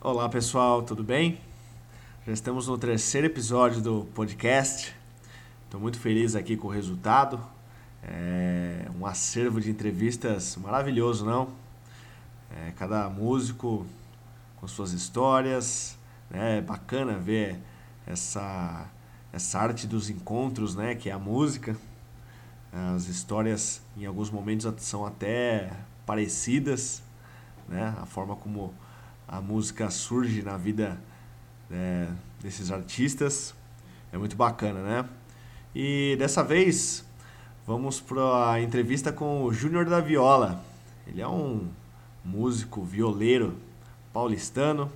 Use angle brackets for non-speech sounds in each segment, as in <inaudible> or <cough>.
Olá pessoal, tudo bem? Já estamos no terceiro episódio do podcast. Estou muito feliz aqui com o resultado. É um acervo de entrevistas maravilhoso, não? É, cada músico com suas histórias, né? É bacana ver essa essa arte dos encontros, né? Que é a música. As histórias, em alguns momentos, são até parecidas, né? A forma como a música surge na vida é, desses artistas. É muito bacana, né? E dessa vez vamos para a entrevista com o Júnior da Viola. Ele é um músico violeiro paulistano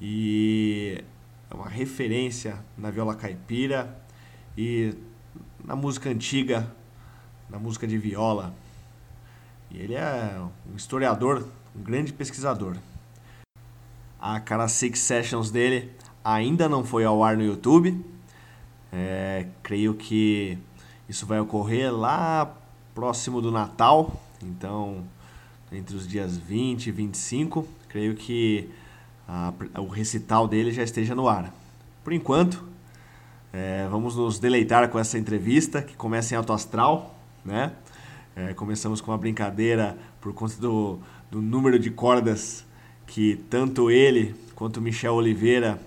e é uma referência na viola caipira e na música antiga, na música de viola. E ele é um historiador, um grande pesquisador. A Cara Six Sessions dele ainda não foi ao ar no YouTube. É, creio que isso vai ocorrer lá próximo do Natal. Então, entre os dias 20 e 25, creio que a, o recital dele já esteja no ar. Por enquanto, é, vamos nos deleitar com essa entrevista que começa em alto astral, né? É, começamos com uma brincadeira por conta do, do número de cordas que tanto ele quanto Michel Oliveira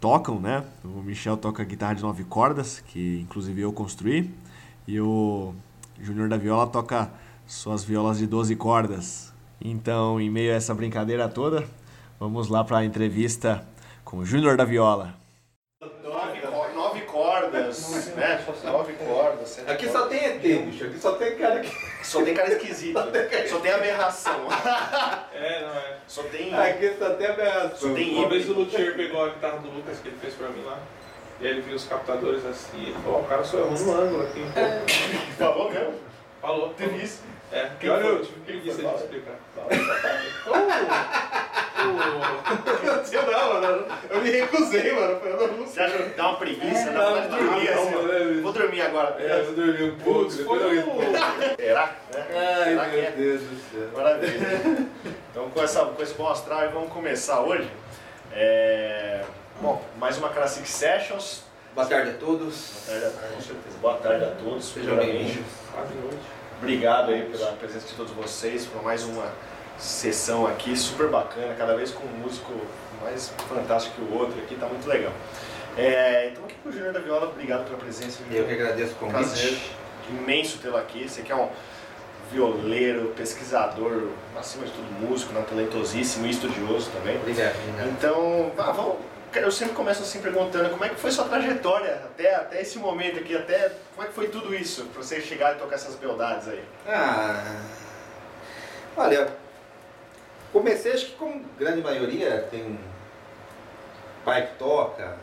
tocam, né? O Michel toca guitarra de nove cordas, que inclusive eu construí, e o Júnior da Viola toca suas violas de 12 cordas. Então, em meio a essa brincadeira toda, vamos lá para a entrevista com o Júnior da Viola. Cordas, né? Nove cordas. Aqui só tem ET, bicho. Aqui só tem cara que. Só tem cara esquisito. <laughs> Só tem aberração. É, não é. Só tem. Aqui só tem aberração. Só tem Uma vez o Luthier pegou a guitarra do Lucas que ele fez pra mim lá. E aí ele viu os captadores assim e falou, ó, o cara só errou no ângulo aqui. <laughs> Falou mesmo? Falou. Teve isso. É, Quem olha foi? eu tive preguiça Quem de foi? explicar. Não, não, mano. Eu me recusei, mano. Eu não Você acha que dá uma preguiça? Dá Não, de dormir não, assim. ó. não, Vou dormir agora. É, eu dormi um pouco, Putz, foi eu. Será? Né? Ai, Será que meu é? Deus do céu. Maravilha. Então, com, essa, com esse bom astral, vamos começar hoje. É... Bom, mais uma Classic Sessions. Boa tarde a todos. Boa tarde, a- com certeza. Boa tarde a todos. Sejam bem-vindos. Obrigado aí pela presença de todos vocês, por mais uma sessão aqui super bacana, cada vez com um músico mais fantástico que o outro aqui, tá muito legal. É, então aqui com o Júnior da Viola, obrigado pela presença. Eu que agradeço o Prazer convite. imenso tê-lo aqui. Você que é um violeiro, pesquisador, acima de tudo músico, né, talentosíssimo e estudioso também. Obrigado. Então, ah, vamos, eu sempre começo assim perguntando como é que foi sua trajetória até, até esse momento aqui, até como é que foi tudo isso, pra você chegar e tocar essas beldades aí. Ah, olha, comecei acho que como grande maioria, tem um pai que toca,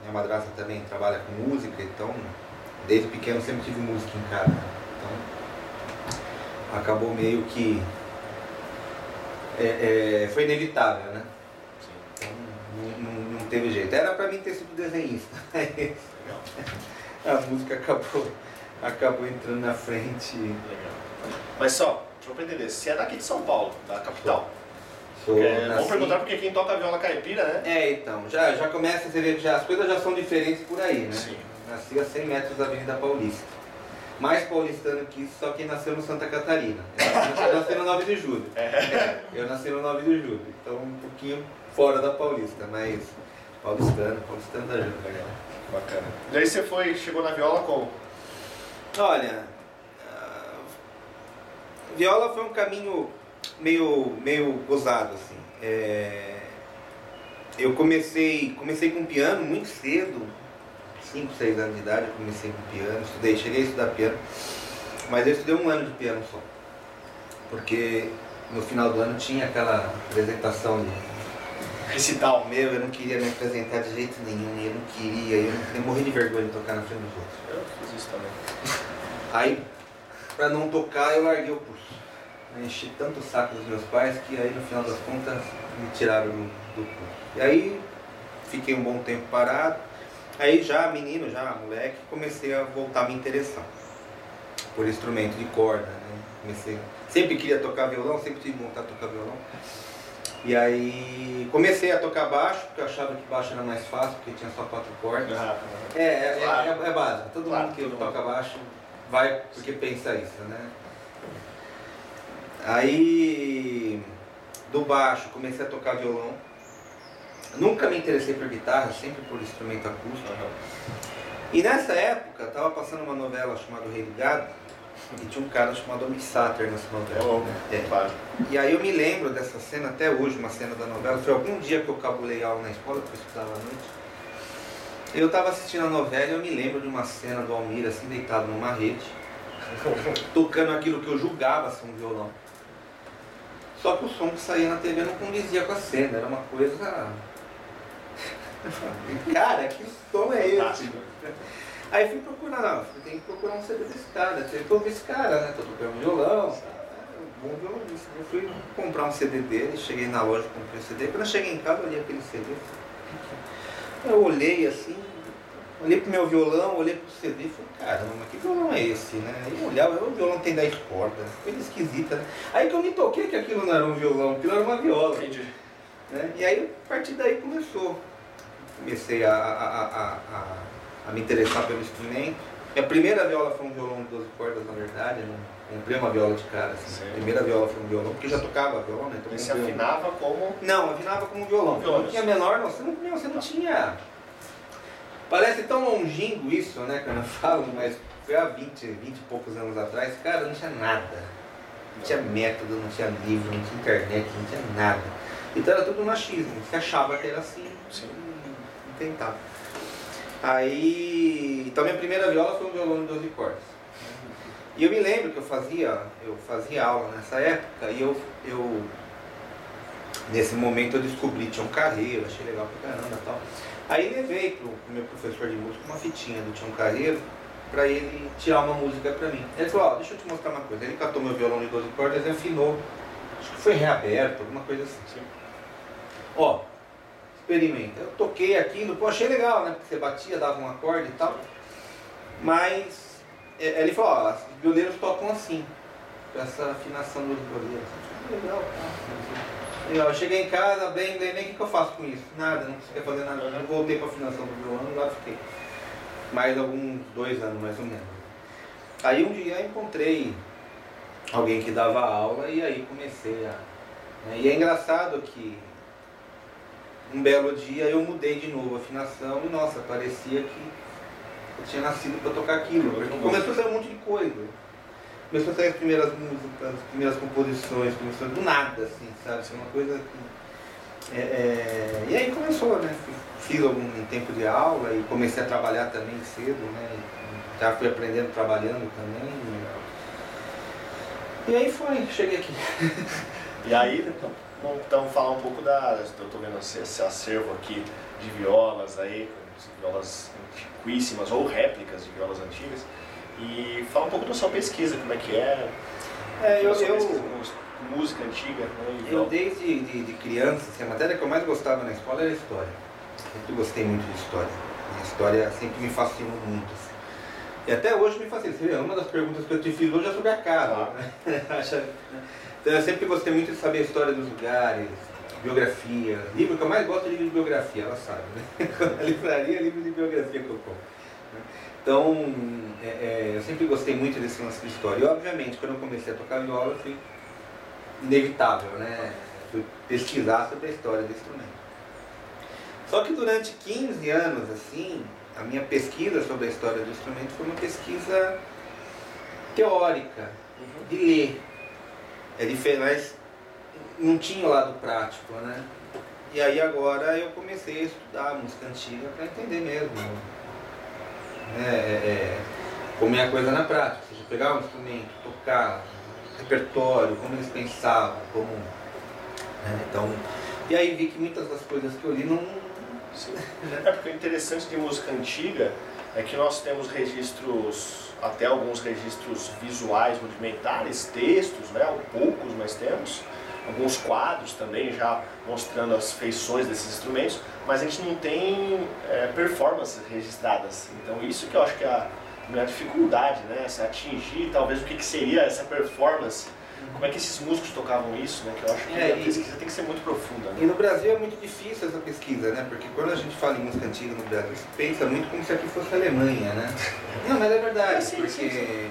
minha madrasta também trabalha com música, então desde pequeno sempre tive música em casa. Então acabou meio que é, é, foi inevitável, né? Então não, não- teve jeito. Era pra mim ter sido desenhista. <laughs> A música acabou, acabou entrando na frente. Legal. Mas só, deixa eu entender, você é daqui de São Paulo, da capital. É, vamos nasci- perguntar porque quem toca viola caipira, né? É, então, já, já começa a ver que já, as coisas já são diferentes por aí, né? Sim. Nasci a 100 metros da Avenida Paulista. Mais paulistano que isso, só quem nasceu no Santa Catarina. Eu nasci no 9 de julho. É, eu nasci no 9 de julho, então um pouquinho fora da Paulista, mas paulistano, paulistano da Júlia. Legal, bacana. E aí você foi, chegou na viola como? Olha, a viola foi um caminho meio, meio gozado, assim. É, eu comecei, comecei com piano muito cedo, 5, 6 anos de idade, eu comecei com piano, estudei, cheguei a estudar piano, mas eu estudei um ano de piano só. Porque no final do ano tinha aquela apresentação de Recital. meu, eu não queria me apresentar de jeito nenhum, eu não queria, eu, não- eu morri de vergonha de tocar na frente dos outros. Eu fiz isso também. Aí, pra não tocar, eu larguei o curso. Enchi tanto o saco dos meus pais que aí no final das contas me tiraram do, do curso. E aí fiquei um bom tempo parado. Aí já menino, já moleque, comecei a voltar a me interessar por instrumento de corda. Né? Comecei, sempre queria tocar violão, sempre tive vontade de tocar violão. E aí comecei a tocar baixo, porque eu achava que baixo era mais fácil, porque tinha só quatro cordas. Ah, É, é, é- Claro. é, é básico. Todo Claro, mundo que todo toca baixo vai porque pensa isso, né? Aí do baixo comecei a tocar violão. Nunca me interessei por guitarra, sempre por instrumento acústico. E nessa época tava passando uma novela chamada O Rei do Gado e tinha um cara chamado Mick Satter nessa novela. Oh? É. claro. E aí eu me lembro dessa cena até hoje, uma cena da novela. Foi algum dia que eu cabulei aula na escola, porque eu estudava à noite. Eu estava assistindo a novela e eu me lembro de uma cena do Almir assim deitado numa rede, <laughs> tocando aquilo que eu julgava ser um violão. Só que o som que saía na TV não condizia com a cena, era uma coisa. <laughs> Cara, que som é esse? Aí fui procurar, tem que procurar um CD desse cara, tem que ouvir esse cara, né? Tô tocando violão, um bom violonista. Eu fui comprar um CD dele, cheguei na loja, comprei o CD. Quando eu cheguei em casa, eu olhei aquele CD. Eu olhei assim, olhei pro meu violão, olhei pro CD e falei, caramba, que violão é esse, né? Aí eu olhava, o violão tem 10 cordas, coisa esquisita, né? Aí que eu me toquei que aquilo não era um violão, aquilo era uma viola. Entendi. Né? E aí, a partir daí começou. Comecei a, a, a, a, me interessar pelo instrumento. Minha primeira viola foi um violão de 12 cordas, na verdade. Não comprei uma viola de cara. Assim. Primeira viola foi um violão, porque eu já tocava violão, né? Então, um- afinava como. Não, afinava como um violão. Violão. Não tinha menor. Você não, você não tinha. Parece tão longínquo isso, né, quando eu falo, mas foi há 20, 20 e poucos anos atrás, cara, não tinha nada. Não tinha método, não tinha livro, não tinha internet, não tinha nada. Então era tudo machismo. Você achava que era assim Sim. e tentava. Aí. Então minha primeira viola foi um violão de 12 cordas. E eu me lembro que eu fazia, eu fazia aula nessa época e eu, eu nesse momento eu descobri Tião Carreiro, achei legal pra caramba e tal. Aí levei pro, pro meu professor de música uma fitinha do Tião Carreiro pra ele tirar uma música pra mim. Ele falou, ó, deixa eu te mostrar uma coisa. Ele catou meu violão de 12 cordas e afinou. Acho que foi reaberto, alguma coisa assim. Sim. Ó, experimenta. Eu toquei aquilo, pô, achei legal, né? Porque você batia, dava um acorde e tal. Mas é, ele falou, ó, os violeiros tocam assim, com essa afinação dos violeiros. Falei, Legal, tá. Legal, eu cheguei em casa, bem, bem, bem, o que, que eu faço com isso? Nada, não consegui fazer nada. Eu voltei pra afinação do violão e lá fiquei. Mais alguns dois anos, mais ou menos. Aí um dia eu encontrei alguém que dava aula e aí comecei a. né, E é engraçado que um belo dia eu mudei de novo a afinação e nossa, parecia que eu tinha nascido para tocar aquilo. Começou a sair um monte de coisa. Começou a sair as primeiras músicas, as primeiras composições, começou do nada, assim, sabe? Foi uma coisa que. é, é, E aí começou, né? Fiz algum tempo de aula e comecei a trabalhar também cedo, né? Já fui aprendendo trabalhando também. E aí foi, cheguei aqui. <laughs> E aí, então, então falar um pouco da. Eu tô vendo esse, esse acervo aqui de violas aí, violas antiquíssimas ou réplicas de violas antigas. E fala um pouco da sua pesquisa, como é que é. É, eu, eu, música antiga, né? Eu desde de, de criança, assim, a matéria que eu mais gostava na escola era história. Sempre gostei muito de história. A história sempre me fascinou muito. assim. E até hoje me fascina. Uma das perguntas que eu te fiz hoje é sobre a casa. né? <laughs> Acha- então eu sempre gostei muito de saber a história dos lugares, biografia. Livro que eu mais gosto é livro de biografia, ela sabe, né? A livraria é livro de biografia que eu compro. Né? Então, é, é, eu sempre gostei muito desse lance de história. E, obviamente, quando eu comecei a tocar viola, foi inevitável, né? Fui pesquisar sobre a história do instrumento. Só que durante 15 anos, assim, a minha pesquisa sobre a história do instrumento foi uma pesquisa teórica, de ler. É diferente, mas não tinha o lado prático, né? E aí agora eu comecei a estudar música antiga para entender mesmo. Né? É, é, como é a coisa na prática, ou seja, pegar um instrumento, tocar, repertório, como eles pensavam, como. né? Então, e aí vi que muitas das coisas que eu li não. É porque o interessante de música antiga é que nós temos registros, até alguns registros visuais rudimentares, textos, né? poucos, mas temos. Alguns quadros também já mostrando as feições desses instrumentos, mas a gente não tem é, performances registradas. Então isso que eu acho que é a minha dificuldade, né? Se atingir talvez o que, que seria essa performance como é que esses músicos tocavam isso, né? Que eu acho que É, a e- pesquisa tem que ser muito profunda, E né? no Brasil é muito difícil essa pesquisa, né? Porque quando a gente fala em música antiga no Brasil, se pensa muito como se aqui fosse a Alemanha, né? <laughs> Não, mas é verdade, É, sim, porque sim, sim.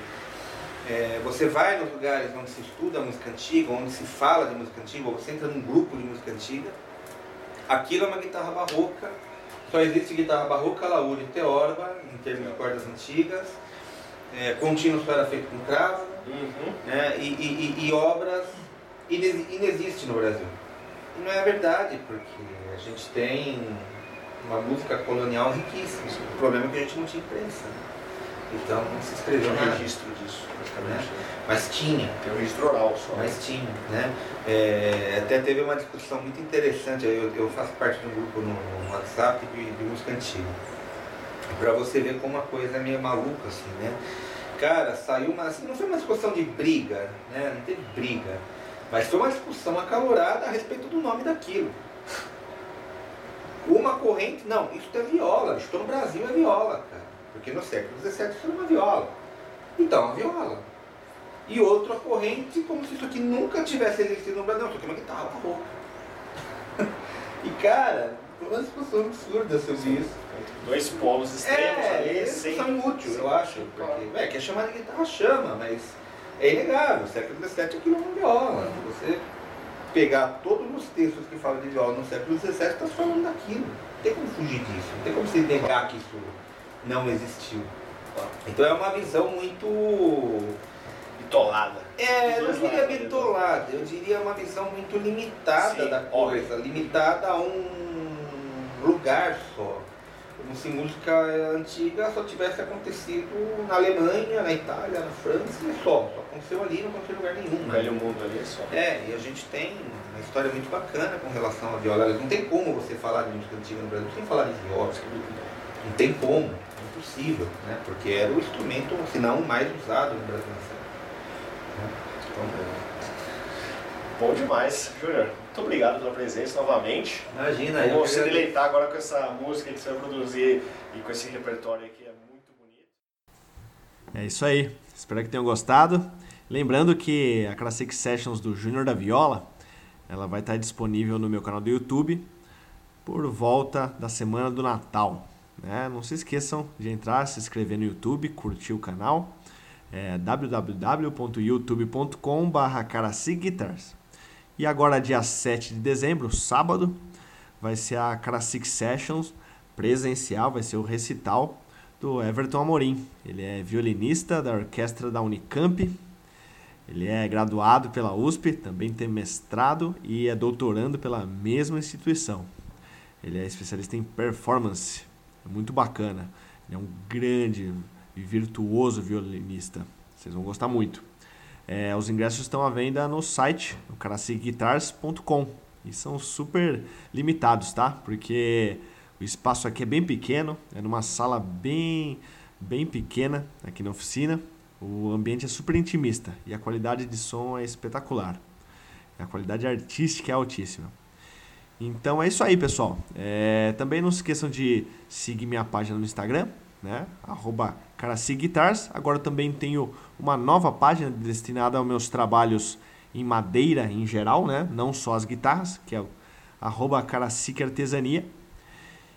É, você vai nos lugares onde se estuda música antiga, onde se fala de música antiga, ou você entra num grupo de música antiga, aquilo é uma guitarra barroca, só existe guitarra barroca, laúde e teorba, em termos de cordas antigas, é, contínuo só era feito com cravo, Uhum. né? e, e- e- e obras ines- inexiste no Brasil. E não é verdade, porque a gente tem uma música colonial riquíssima. O problema é que a gente não tinha imprensa. né? Então não se escreveu nada. registro disso, praticamente. né? Mas tinha, Tem um registro oral só. mas tinha. Né? É, até teve uma discussão muito interessante. Eu, eu faço parte de um grupo no, no WhatsApp de, de música antiga. Pra você ver como a coisa é meio maluca, assim, né? Cara, saiu uma. Assim, não foi uma discussão de briga, né? Não teve briga. Mas foi uma discussão acalorada a respeito do nome daquilo. Uma corrente, não, isso é viola, estou no Brasil é viola, cara. Porque no século XVII isso era uma viola. Então, a viola. E outra corrente, como se isso aqui nunca tivesse existido no Brasil. Isso aqui é uma guitarra barroca. <laughs> e cara, uma discussão absurda sobre isso. Dois polos extremos É, ali, é sem. discussão inútil, eu acho. Porque, é, quer chamar de guitarra, chama, mas é inegável. O século XVII aquilo é uma viola. Se você pegar todos os textos que falam de viola no século XVII, está falando daquilo. Não tem como fugir disso. Não tem como se negar que isso não existiu. Então é uma visão muito. Bitolada. É, eu não diria bitolada, eu diria uma visão muito limitada Sim, da coisa, limitada a um lugar só. Como se música antiga só tivesse acontecido na Alemanha, na Itália, na França e só. Só aconteceu ali, não aconteceu em lugar nenhum. O né? velho mundo ali é só. É, e a gente tem uma história muito bacana com relação à viola. Não tem como você falar de música antiga no Brasil sem falar de viola. Não tem como, é impossível, né? Porque era o instrumento, se não o mais usado no Brasil nessa época. Bom demais, Júnior. Muito obrigado pela presença novamente. Imagina, eu Vamos se deleitar agora com essa música que você vai produzir e com esse repertório aqui, é muito bonito. É isso aí. Espero que tenham gostado. Lembrando que a Classic Sessions do Júnior da Viola, ela vai estar disponível no meu canal do YouTube por volta da semana do Natal. Né? Não se esqueçam de entrar, se inscrever no YouTube, curtir o canal. É www.youtube.com/caraciguitars. E agora, dia 7 de dezembro, sábado, vai ser a Classic Sessions presencial, vai ser o recital do Everton Amorim. Ele é violinista da orquestra da Unicamp. Ele é graduado pela USP, também tem mestrado e é doutorando pela mesma instituição. Ele é especialista em performance. É muito bacana. Ele é um grande e virtuoso violinista. Vocês vão gostar muito. É, os ingressos estão à venda no site, no caraciguitars.com. E são super limitados, tá? Porque o espaço aqui é bem pequeno, é numa sala bem, bem pequena aqui na oficina. O ambiente é super intimista e a qualidade de som é espetacular. A qualidade artística é altíssima. Então é isso aí, pessoal. É, também não se esqueçam de seguir minha página no Instagram, né? Caraciguitars. Agora também tenho uma nova página destinada aos meus trabalhos em madeira em geral, né? Não só as guitarras, que é arroba.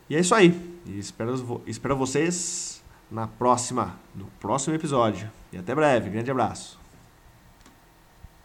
E é isso aí. Espero, espero vocês na próxima, no próximo episódio. E até breve. Grande abraço.